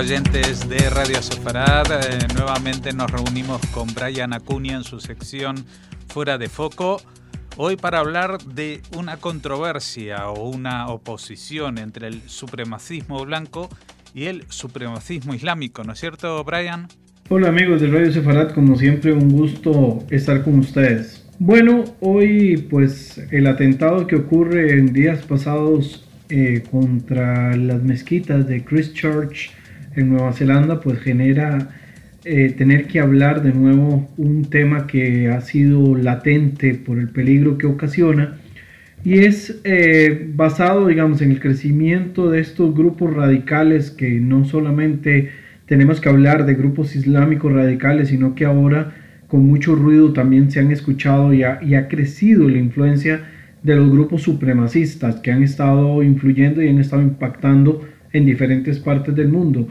oyentes de Radio Sefarad? Eh, nuevamente nos reunimos con Brian Acuña en su sección Fuera de Foco. Hoy para hablar de una controversia o una oposición entre el supremacismo blanco y el supremacismo islámico, ¿no es cierto, Brian? Hola amigos de Radio Sefarad, como siempre un gusto estar con ustedes. Bueno, hoy pues el atentado que ocurre en días pasados eh, contra las mezquitas de Christchurch en Nueva Zelanda pues genera eh, tener que hablar de nuevo un tema que ha sido latente por el peligro que ocasiona. Y es eh, basado digamos en el crecimiento de estos grupos radicales que no solamente tenemos que hablar de grupos islámicos radicales sino que ahora con mucho ruido también se han escuchado y y ha crecido la influencia de los grupos supremacistas que han estado influyendo y han estado impactando en diferentes partes del mundo.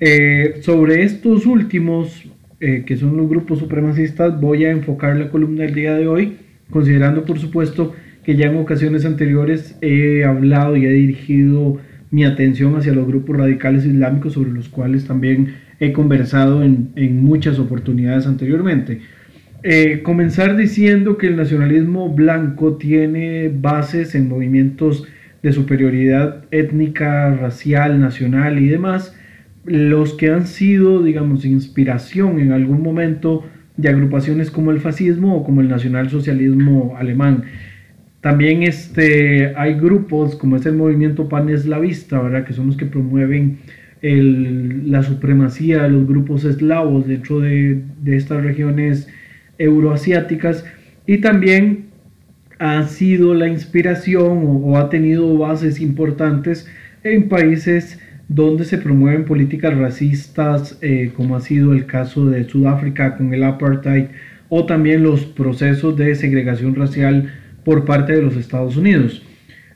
Eh, sobre estos últimos, eh, que son los grupos supremacistas, voy a enfocar la columna del día de hoy, considerando por supuesto que ya en ocasiones anteriores he hablado y he dirigido mi atención hacia los grupos radicales islámicos sobre los cuales también he conversado en, en muchas oportunidades anteriormente. Eh, comenzar diciendo que el nacionalismo blanco tiene bases en movimientos de superioridad étnica, racial, nacional y demás, los que han sido, digamos, inspiración en algún momento de agrupaciones como el fascismo o como el nacionalsocialismo alemán. También este, hay grupos como es el movimiento paneslavista, ¿verdad? que son los que promueven la supremacía de los grupos eslavos dentro de, de estas regiones euroasiáticas y también ha sido la inspiración o, ha tenido bases importantes en países donde se promueven políticas racistas, eh, como ha sido el caso de Sudáfrica con el apartheid, o también los procesos de segregación racial por parte de los Estados Unidos.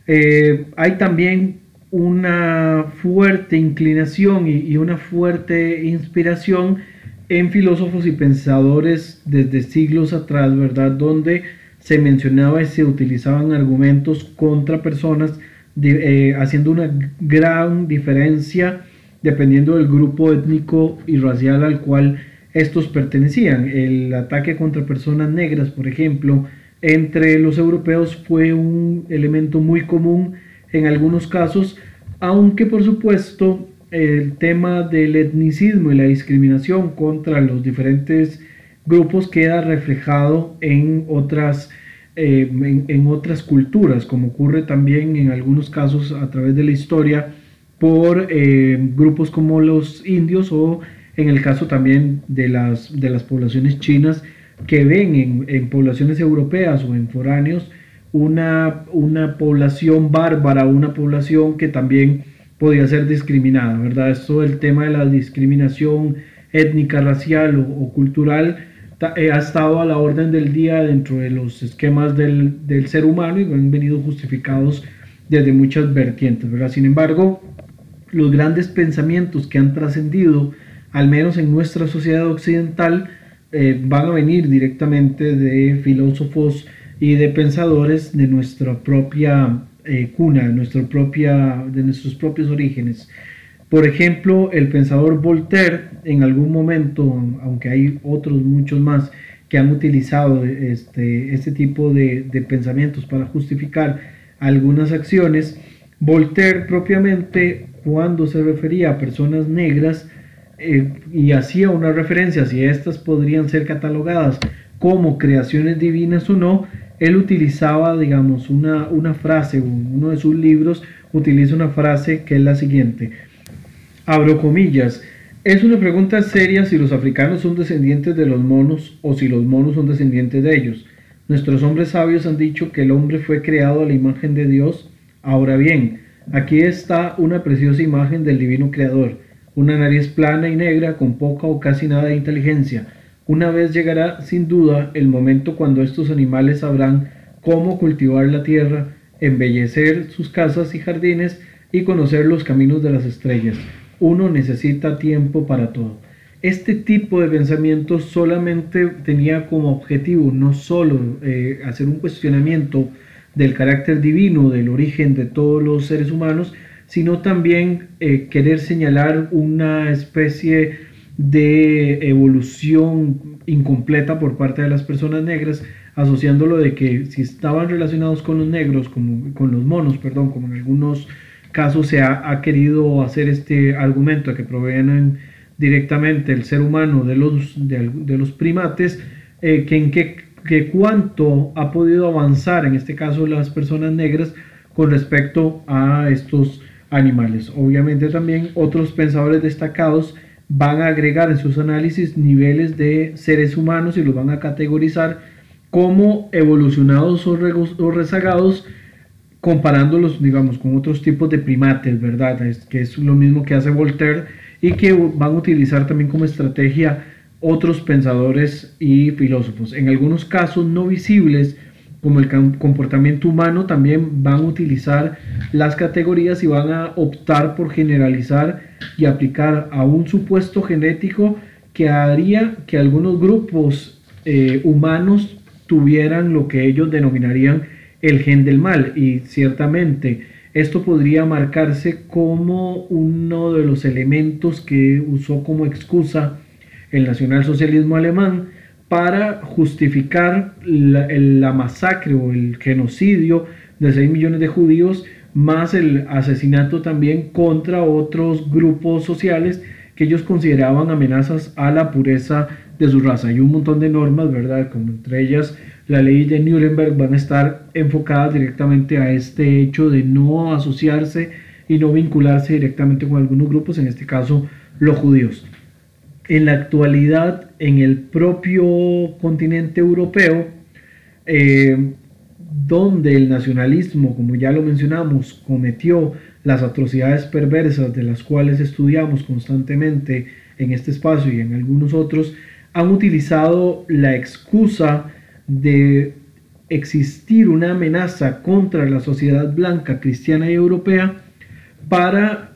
Eh, hay también una fuerte inclinación y una fuerte inspiración en filósofos y pensadores desde siglos atrás, ¿verdad? Donde se mencionaba y se utilizaban argumentos contra personas, eh, haciendo una gran diferencia dependiendo del grupo étnico y racial al cual estos pertenecían. El ataque contra personas negras, por ejemplo, entre los europeos fue un elemento muy común en algunos casos, aunque por supuesto el tema del etnicismo y la discriminación contra los diferentes grupos queda reflejado en otras, eh, en, otras culturas, como ocurre también en algunos casos a través de la historia por eh, grupos como los indios o en el caso también de las, de las poblaciones chinas que ven en, en poblaciones europeas o en foráneos una, una población bárbara, una población que también podía ser discriminada, ¿verdad? Esto del tema de la discriminación étnica, racial o, cultural ha estado a la orden del día dentro de los esquemas del, del, ser humano y han venido justificados desde muchas vertientes, ¿verdad? Sin embargo, los grandes pensamientos que han trascendido, al menos en nuestra sociedad occidental, eh, van a venir directamente de filósofos y de pensadores de nuestra propia eh, cuna, de, propia, de nuestros propios orígenes. Por ejemplo, el pensador Voltaire en algún momento, aunque hay otros muchos más que han utilizado este, este tipo de, pensamientos para justificar algunas acciones, Voltaire propiamente cuando se refería a personas negras eh, y hacía una referencia si estas podrían ser catalogadas como creaciones divinas o no, él utilizaba, digamos, una, una frase, uno de sus libros utiliza una frase que es la siguiente, abro comillas, es una pregunta seria si los africanos son descendientes de los monos o si los monos son descendientes de ellos. Nuestros hombres sabios han dicho que el hombre fue creado a la imagen de Dios. Ahora bien, aquí está una preciosa imagen del divino creador, una nariz plana y negra con poca o casi nada de inteligencia, una vez llegará sin duda el momento cuando estos animales sabrán cómo cultivar la tierra, embellecer sus casas y jardines y conocer los caminos de las estrellas. Uno necesita tiempo para todo. Este tipo de pensamiento solamente tenía como objetivo no solo eh, hacer un cuestionamiento del carácter divino, del origen de todos los seres humanos, sino también eh, querer señalar una especie de evolución incompleta por parte de las personas negras, asociándolo de que si estaban relacionados con los negros, con los monos, perdón, como en algunos casos se ha, querido hacer este argumento que provienen directamente el ser humano de los, de, los primates, eh, que en qué que cuánto ha podido avanzar, en este caso las personas negras, con respecto a estos animales. Obviamente también otros pensadores destacados van a agregar en sus análisis niveles de seres humanos y los van a categorizar como evolucionados o, rezagados comparándolos, digamos, con otros tipos de primates, ¿verdad? que es lo mismo que hace Voltaire y que van a utilizar también como estrategia otros pensadores y filósofos. En algunos casos no visibles, como el comportamiento humano, también van a utilizar las categorías y van a optar por generalizar y aplicar a un supuesto genético que haría que algunos grupos eh, humanos tuvieran lo que ellos denominarían el gen del mal. Y ciertamente esto podría marcarse como uno de los elementos que usó como excusa el nacionalsocialismo alemán para justificar la, masacre o el genocidio de 6 millones de judíos, más el asesinato también contra otros grupos sociales que ellos consideraban amenazas a la pureza de su raza. Hay un montón de normas, ¿verdad? Como entre ellas la ley de Nuremberg van a estar enfocadas directamente a este hecho de no asociarse y no vincularse directamente con algunos grupos, en este caso los judíos. En la actualidad en el propio continente europeo, eh, donde el nacionalismo, como ya lo mencionamos, cometió las atrocidades perversas de las cuales estudiamos constantemente en este espacio y en algunos otros, han utilizado la excusa de existir una amenaza contra la sociedad blanca, cristiana y europea para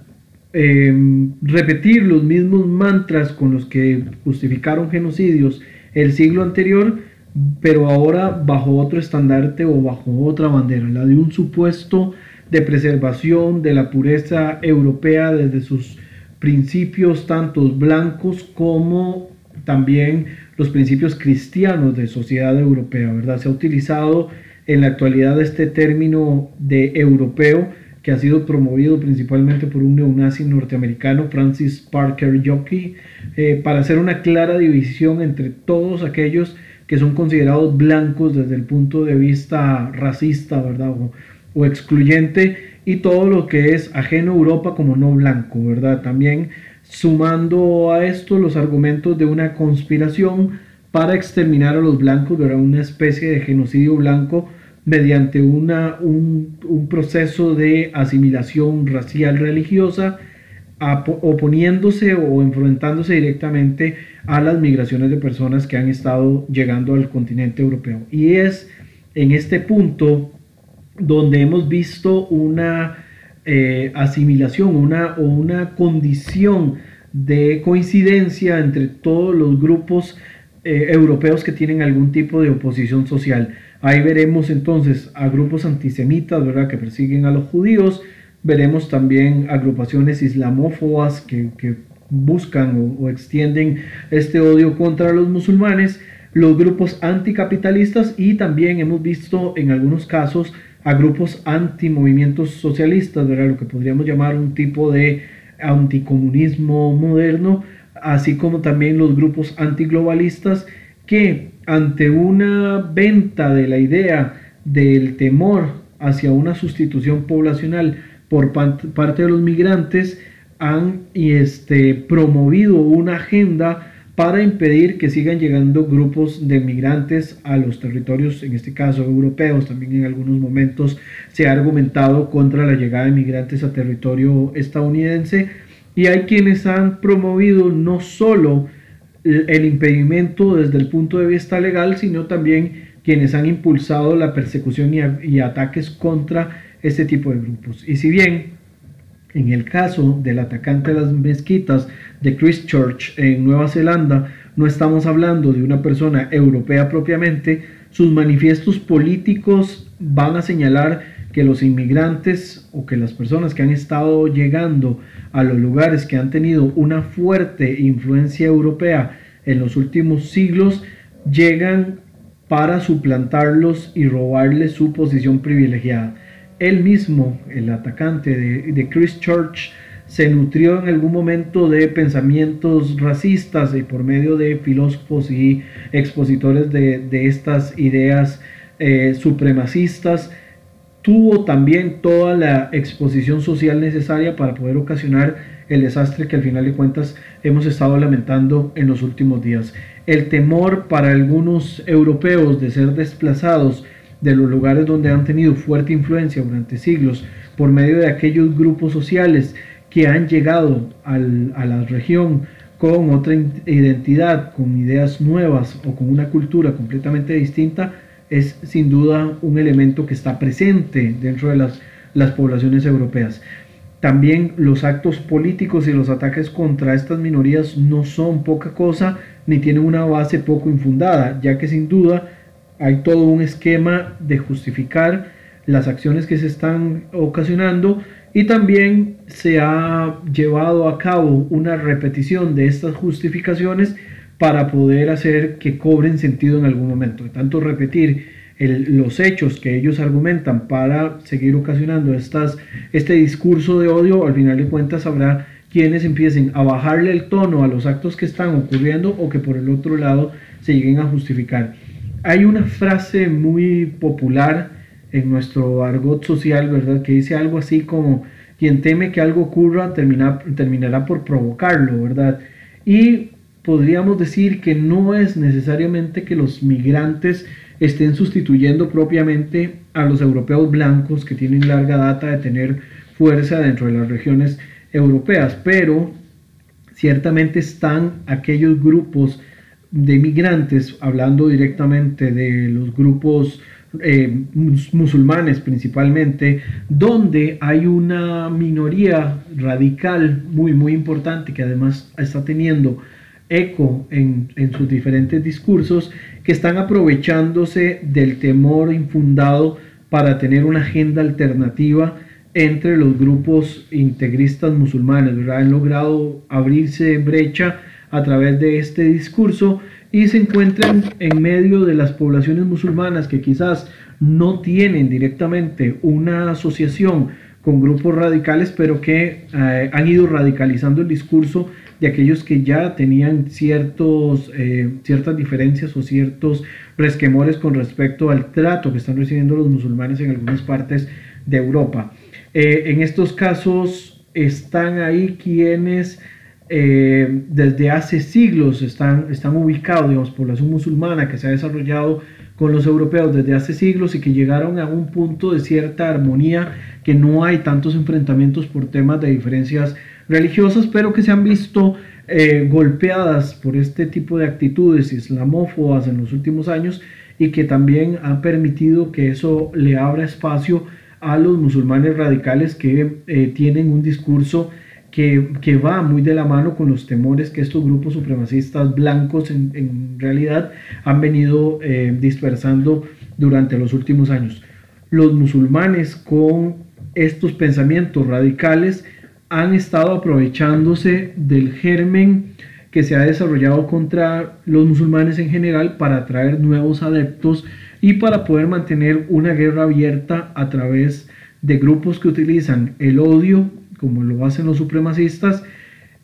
Em, repetir los mismos mantras con los que justificaron genocidios el siglo anterior, pero ahora bajo otro estandarte o bajo otra bandera, la de un supuesto de preservación de la pureza europea desde sus principios tantos blancos como también los principios cristianos de sociedad europea, ¿verdad? Se ha utilizado en la actualidad este término de europeo que ha sido promovido principalmente por un neonazi norteamericano, Francis Parker Yockey, eh, para hacer una clara división entre todos aquellos que son considerados blancos desde el punto de vista racista, ¿verdad? O, excluyente, y todo lo que es ajeno a Europa como no blanco, ¿verdad? También sumando a esto los argumentos de una conspiración para exterminar a los blancos, ¿verdad? Una especie de genocidio blanco mediante una, un, proceso de asimilación racial religiosa, oponiéndose o enfrentándose directamente a las migraciones de personas que han estado llegando al continente europeo. Y es en este punto donde hemos visto una eh, asimilación una, o una condición de coincidencia entre todos los grupos eh, europeos que tienen algún tipo de oposición social. Ahí veremos entonces a grupos antisemitas, ¿verdad?, que persiguen a los judíos. Veremos también agrupaciones islamófobas que, buscan o, extienden este odio contra los musulmanes, los grupos anticapitalistas y también hemos visto en algunos casos a grupos antimovimientos socialistas, ¿verdad? lo que podríamos llamar un tipo de anticomunismo moderno, así como también los grupos antiglobalistas que ante una venta de la idea del temor hacia una sustitución poblacional por parte de los migrantes, han este, promovido una agenda para impedir que sigan llegando grupos de migrantes a los territorios, en este caso europeos. También en algunos momentos se ha argumentado contra la llegada de migrantes a territorio estadounidense. Y hay quienes han promovido no solo el impedimento desde el punto de vista legal, sino también quienes han impulsado la persecución y, ataques contra este tipo de grupos. Y si bien en el caso del atacante de las mezquitas de Christchurch en Nueva Zelanda, no estamos hablando de una persona europea propiamente, sus manifiestos políticos van a señalar que los inmigrantes o que las personas que han estado llegando a los lugares que han tenido una fuerte influencia europea en los últimos siglos llegan para suplantarlos y robarles su posición privilegiada. Él mismo, el atacante de, de Christchurch, se nutrió en algún momento de pensamientos racistas y por medio de filósofos y expositores de, estas ideas eh, supremacistas, tuvo también toda la exposición social necesaria para poder ocasionar el desastre que al final de cuentas hemos estado lamentando en los últimos días. El temor para algunos europeos de ser desplazados de los lugares donde han tenido fuerte influencia durante siglos por medio de aquellos grupos sociales que han llegado a la región con otra identidad, con ideas nuevas o con una cultura completamente distinta, es sin duda un elemento que está presente dentro de las, las poblaciones europeas. También los actos políticos y los ataques contra estas minorías no son poca cosa ni tienen una base poco infundada, ya que sin duda hay todo un esquema de justificar las acciones que se están ocasionando y también se ha llevado a cabo una repetición de estas justificaciones para poder hacer que cobren sentido en algún momento. De tanto repetir los hechos que ellos argumentan para seguir ocasionando estas, este discurso de odio, al final de cuentas habrá quienes empiecen a bajarle el tono a los actos que están ocurriendo o que por el otro lado se lleguen a justificar. Hay una frase muy popular en nuestro argot social, ¿verdad? Que dice algo así como, quien teme que algo ocurra termina, terminará por provocarlo, ¿verdad? Y podríamos decir que no es necesariamente que los migrantes estén sustituyendo propiamente a los europeos blancos que tienen larga data de tener fuerza dentro de las regiones europeas, pero ciertamente están aquellos grupos de migrantes, hablando directamente de los grupos eh, musulmanes principalmente, donde hay una minoría radical muy, muy importante que además está teniendo eco en, en sus diferentes discursos, que están aprovechándose del temor infundado para tener una agenda alternativa entre los grupos integristas musulmanes, Han logrado abrirse brecha a través de este discurso y se encuentran en medio de las poblaciones musulmanas que quizás no tienen directamente una asociación con grupos radicales, pero que eh, han ido radicalizando el discurso de aquellos que ya tenían ciertos, eh, ciertas diferencias o ciertos resquemores con respecto al trato que están recibiendo los musulmanes en algunas partes de Europa. Eh, en estos casos están ahí quienes eh, desde hace siglos están, están ubicados, digamos, población musulmana que se ha desarrollado con los europeos desde hace siglos y que llegaron a un punto de cierta armonía, que no hay tantos enfrentamientos por temas de diferencias religiosas, pero que se han visto eh, golpeadas por este tipo de actitudes islamófobas en los últimos años y que también ha permitido que eso le abra espacio a los musulmanes radicales que eh, tienen un discurso que, va muy de la mano con los temores que estos grupos supremacistas blancos en, realidad han venido eh, dispersando durante los últimos años. Los musulmanes con estos pensamientos radicales han estado aprovechándose del germen que se ha desarrollado contra los musulmanes en general para atraer nuevos adeptos y para poder mantener una guerra abierta a través de grupos que utilizan el odio como lo hacen los supremacistas,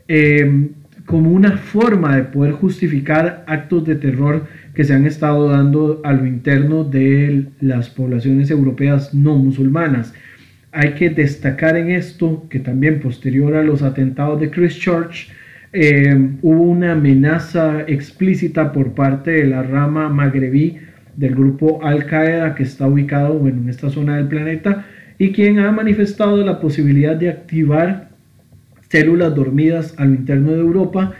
eh, como una forma de poder justificar actos de terror que se han estado dando a lo interno de las poblaciones europeas no musulmanas. Hay que destacar en esto que también posterior a los atentados de Christchurch eh, hubo una amenaza explícita por parte de la rama magrebí del grupo Al Qaeda que está ubicado en esta zona del planeta y quien ha manifestado la posibilidad de activar células dormidas al interno de Europa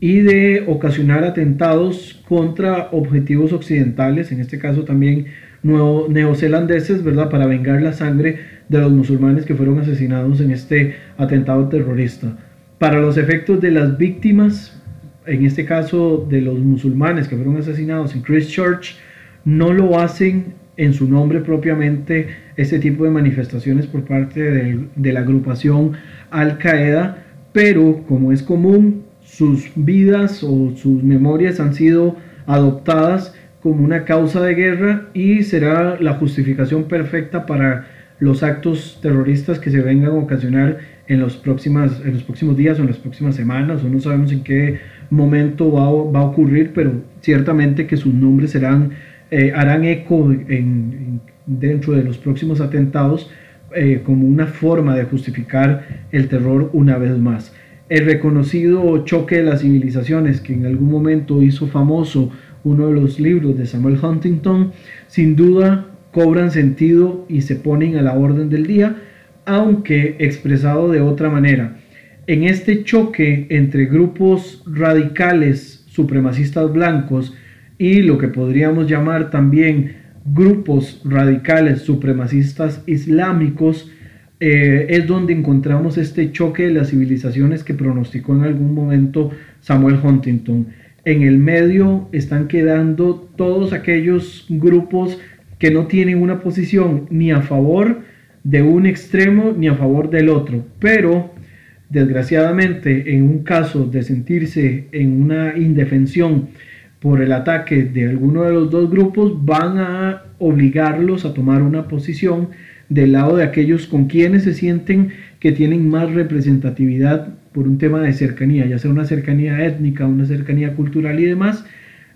y de ocasionar atentados contra objetivos occidentales, en este caso también neozelandeses, ¿verdad? Para vengar la sangre de los musulmanes que fueron asesinados en este atentado terrorista. Para los efectos de las víctimas, en este caso de los musulmanes que fueron asesinados en Christchurch, no lo hacen en su nombre propiamente este tipo de manifestaciones por parte de, la agrupación Al Qaeda, pero como es común, sus vidas o sus memorias han sido adoptadas como una causa de guerra y será la justificación perfecta para los actos terroristas que se vengan a ocasionar en los, próximas, en los próximos días o en las próximas semanas, o no sabemos en qué momento va, va a ocurrir, pero ciertamente que sus nombres serán, eh, harán eco en, dentro de los próximos atentados eh, como una forma de justificar el terror una vez más. El reconocido choque de las civilizaciones que en algún momento hizo famoso uno de los libros de Samuel Huntington, sin duda cobran sentido y se ponen a la orden del día, aunque expresado de otra manera. En este choque entre grupos radicales supremacistas blancos y lo que podríamos llamar también grupos radicales supremacistas islámicos, eh, es donde encontramos este choque de las civilizaciones que pronosticó en algún momento Samuel Huntington. En el medio están quedando todos aquellos grupos que no tienen una posición ni a favor de un extremo ni a favor del otro, pero desgraciadamente en un caso de sentirse en una indefensión por el ataque de alguno de los dos grupos, van a obligarlos a tomar una posición del lado de aquellos con quienes se sienten que tienen más representatividad por un tema de cercanía, ya sea una cercanía étnica, una cercanía cultural y demás,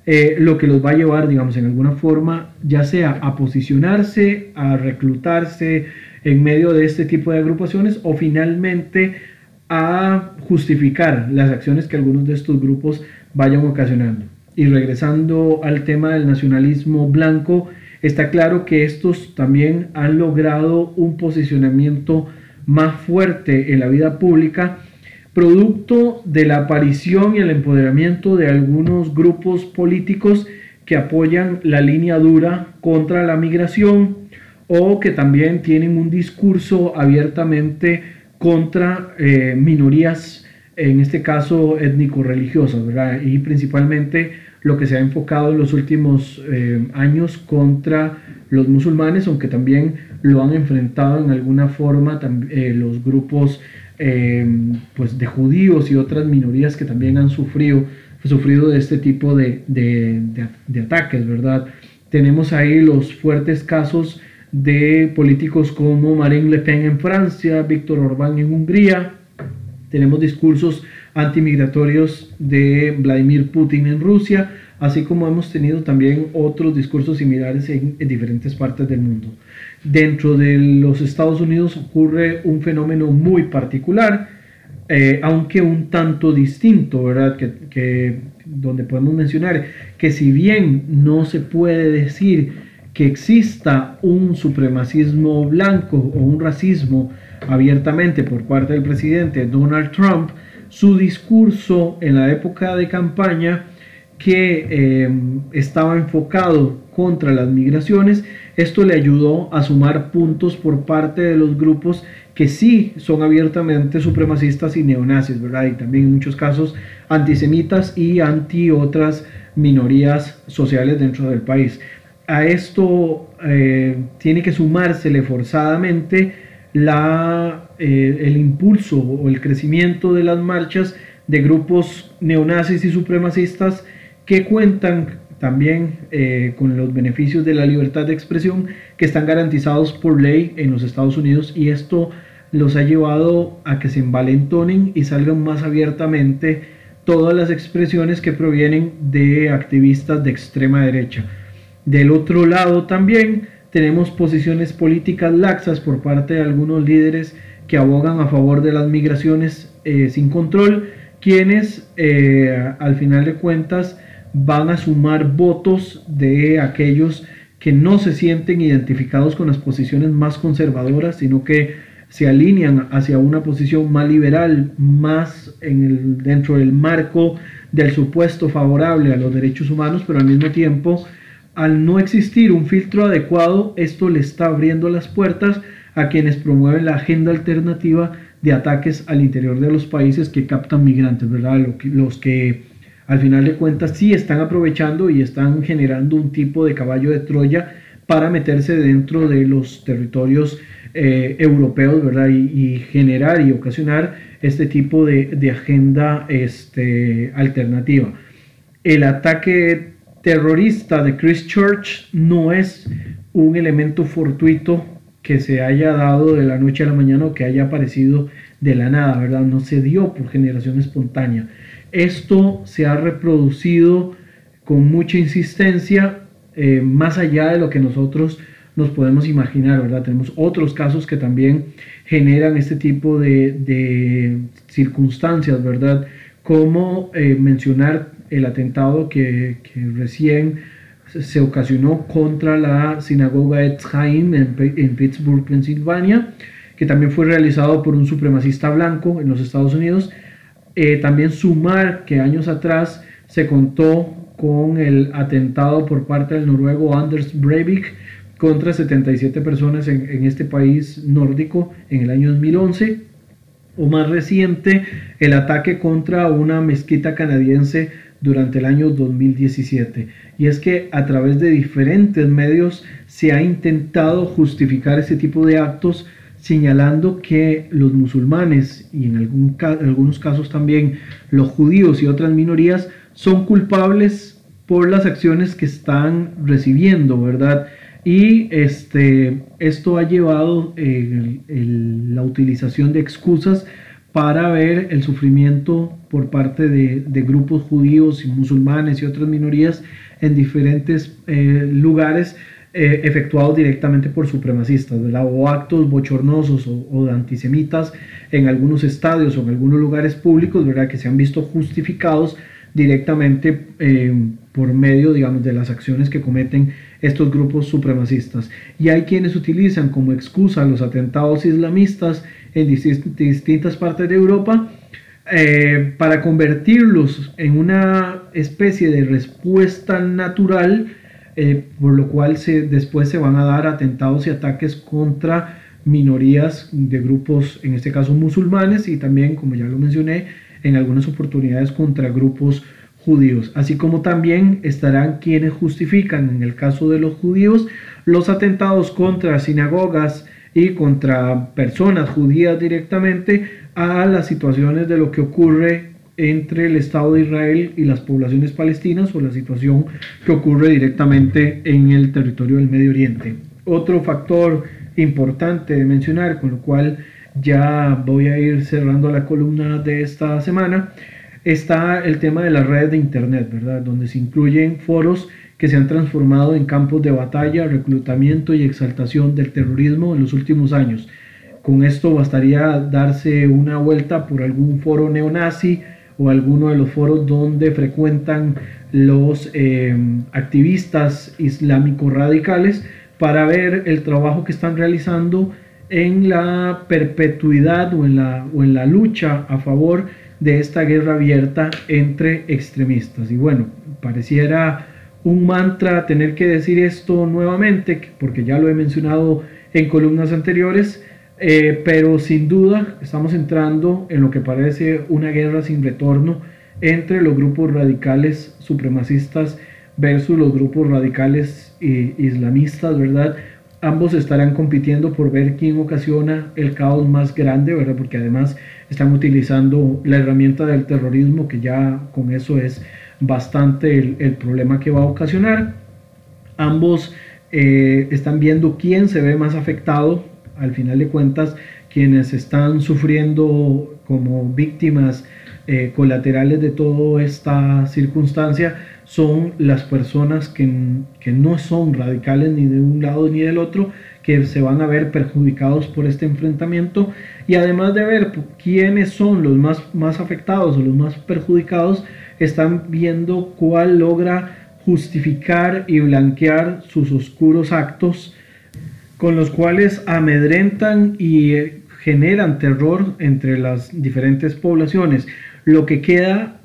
eh, lo que los va a llevar, digamos, en alguna forma, ya sea a posicionarse, a reclutarse en medio de este tipo de agrupaciones o finalmente a justificar las acciones que algunos de estos grupos vayan ocasionando. Y regresando al tema del nacionalismo blanco, está claro que estos también han logrado un posicionamiento más fuerte en la vida pública producto de la aparición y el empoderamiento de algunos grupos políticos que apoyan la línea dura contra la migración o que también tienen un discurso abiertamente contra eh, minorías, en este caso étnico-religiosas, Y principalmente lo que se ha enfocado en los últimos eh, años contra los musulmanes, aunque también lo han enfrentado en alguna forma eh, los grupos eh, pues de judíos y otras minorías que también han sufrido, sufrido de este tipo de, de, ataques, ¿verdad? Tenemos ahí los fuertes casos de políticos como Marine Le Pen en Francia, Víctor Orbán en Hungría, tenemos discursos antimigratorios de Vladimir Putin en Rusia, así como hemos tenido también otros discursos similares en, diferentes partes del mundo. Dentro de los Estados Unidos ocurre un fenómeno muy particular, eh, aunque un tanto distinto, ¿verdad? Que, donde podemos mencionar que si bien no se puede decir que exista un supremacismo blanco o un racismo abiertamente por parte del presidente Donald Trump, su discurso en la época de campaña que eh, estaba enfocado contra las migraciones, esto le ayudó a sumar puntos por parte de los grupos que sí son abiertamente supremacistas y neonazis, ¿verdad? Y también en muchos casos antisemitas y anti otras minorías sociales dentro del país. A esto eh, tiene que sumársele forzadamente la, eh, el impulso o el crecimiento de las marchas de grupos neonazis y supremacistas que cuentan también eh, con los beneficios de la libertad de expresión que están garantizados por ley en los Estados Unidos y esto los ha llevado a que se envalentonen y salgan más abiertamente todas las expresiones que provienen de activistas de extrema derecha. Del otro lado también tenemos posiciones políticas laxas por parte de algunos líderes que abogan a favor de las migraciones eh, sin control, quienes eh, al final de cuentas van a sumar votos de aquellos que no se sienten identificados con las posiciones más conservadoras, sino que se alinean hacia una posición más liberal, más en el, dentro del marco del supuesto favorable a los derechos humanos, pero al mismo tiempo, al no existir un filtro adecuado, esto le está abriendo las puertas a quienes promueven la agenda alternativa de ataques al interior de los países que captan migrantes, ¿verdad? Los que al final de cuentas sí están aprovechando y están generando un tipo de caballo de Troya para meterse dentro de los territorios eh, europeos, ¿verdad? Y, generar y ocasionar este tipo de, agenda este, alternativa. El ataque terrorista de Christchurch no es un elemento fortuito que se haya dado de la noche a la mañana o que haya aparecido de la nada, ¿verdad? No se dio por generación espontánea. Esto se ha reproducido con mucha insistencia eh, más allá de lo que nosotros nos podemos imaginar, ¿verdad? Tenemos otros casos que también generan este tipo de, circunstancias, ¿verdad? Como eh, mencionar el atentado que, recién se ocasionó contra la sinagoga Etz Haim en, Pittsburgh, Pensilvania, que también fue realizado por un supremacista blanco en los Estados Unidos. Eh, también sumar que años atrás se contó con el atentado por parte del noruego Anders Breivik, contra 77 personas en, este país nórdico en el año 2011, o más reciente, el ataque contra una mezquita canadiense durante el año 2017. Y es que a través de diferentes medios se ha intentado justificar ese tipo de actos señalando que los musulmanes y en algún, algunos casos también los judíos y otras minorías son culpables por las acciones que están recibiendo, ¿verdad? Y este, esto ha llevado eh, la utilización de excusas para ver el sufrimiento por parte de, grupos judíos y musulmanes y otras minorías en diferentes eh, lugares eh, efectuados directamente por supremacistas, o actos bochornosos o, antisemitas en algunos estadios o en algunos lugares públicos ¿verdad? que se han visto justificados directamente por medio digamos, de las acciones que cometen estos grupos supremacistas. Y hay quienes utilizan como excusa los atentados islamistas en distintas partes de Europa eh, para convertirlos en una especie de respuesta natural, eh, por lo cual se, después se van a dar atentados y ataques contra minorías de grupos, en este caso musulmanes, y también, como ya lo mencioné, en algunas oportunidades contra grupos judíos, así como también estarán quienes justifican, en el caso de los judíos, los atentados contra sinagogas y contra personas judías directamente a las situaciones de lo que ocurre entre el Estado de Israel y las poblaciones palestinas o la situación que ocurre directamente en el territorio del Medio Oriente. Otro factor importante de mencionar, con lo cual ya voy a ir cerrando la columna de esta semana, está el tema de las redes de Internet, ¿verdad? Donde se incluyen foros que se han transformado en campos de batalla, reclutamiento y exaltación del terrorismo en los últimos años. Con esto bastaría darse una vuelta por algún foro neonazi o alguno de los foros donde frecuentan los eh, activistas islámicos radicales para ver el trabajo que están realizando en la perpetuidad o en la, o en la lucha a favor de esta guerra abierta entre extremistas. Y bueno, pareciera un mantra tener que decir esto nuevamente, porque ya lo he mencionado en columnas anteriores, eh, pero sin duda estamos entrando en lo que parece una guerra sin retorno entre los grupos radicales supremacistas versus los grupos radicales eh, islamistas, ¿verdad? ambos estarán compitiendo por ver quién ocasiona el caos más grande, ¿verdad? Porque además están utilizando la herramienta del terrorismo, que ya con eso es bastante el, problema que va a ocasionar. Ambos eh, están viendo quién se ve más afectado, al final de cuentas, quienes están sufriendo como víctimas eh, colaterales de toda esta circunstancia son las personas que, no son radicales ni de un lado ni del otro, que se van a ver perjudicados por este enfrentamiento y además de ver quiénes son los más, más afectados o los más perjudicados, están viendo cuál logra justificar y blanquear sus oscuros actos con los cuales amedrentan y eh, generan terror entre las diferentes poblaciones. Lo que queda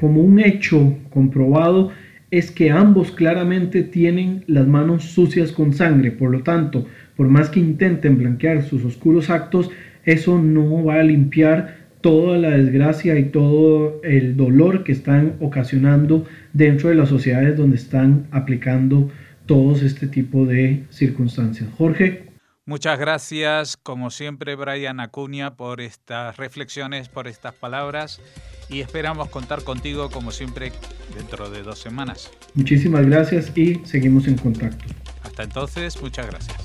como un hecho comprobado es que ambos claramente tienen las manos sucias con sangre, por lo tanto, por más que intenten blanquear sus oscuros actos, eso no va a limpiar toda la desgracia y todo el dolor que están ocasionando dentro de las sociedades donde están aplicando todos este tipo de circunstancias. Jorge. Muchas gracias, como siempre, Brian Acuña, por estas reflexiones, por estas palabras y esperamos contar contigo, como siempre, dentro de dos semanas. Muchísimas gracias y seguimos en contacto. Hasta entonces, muchas gracias.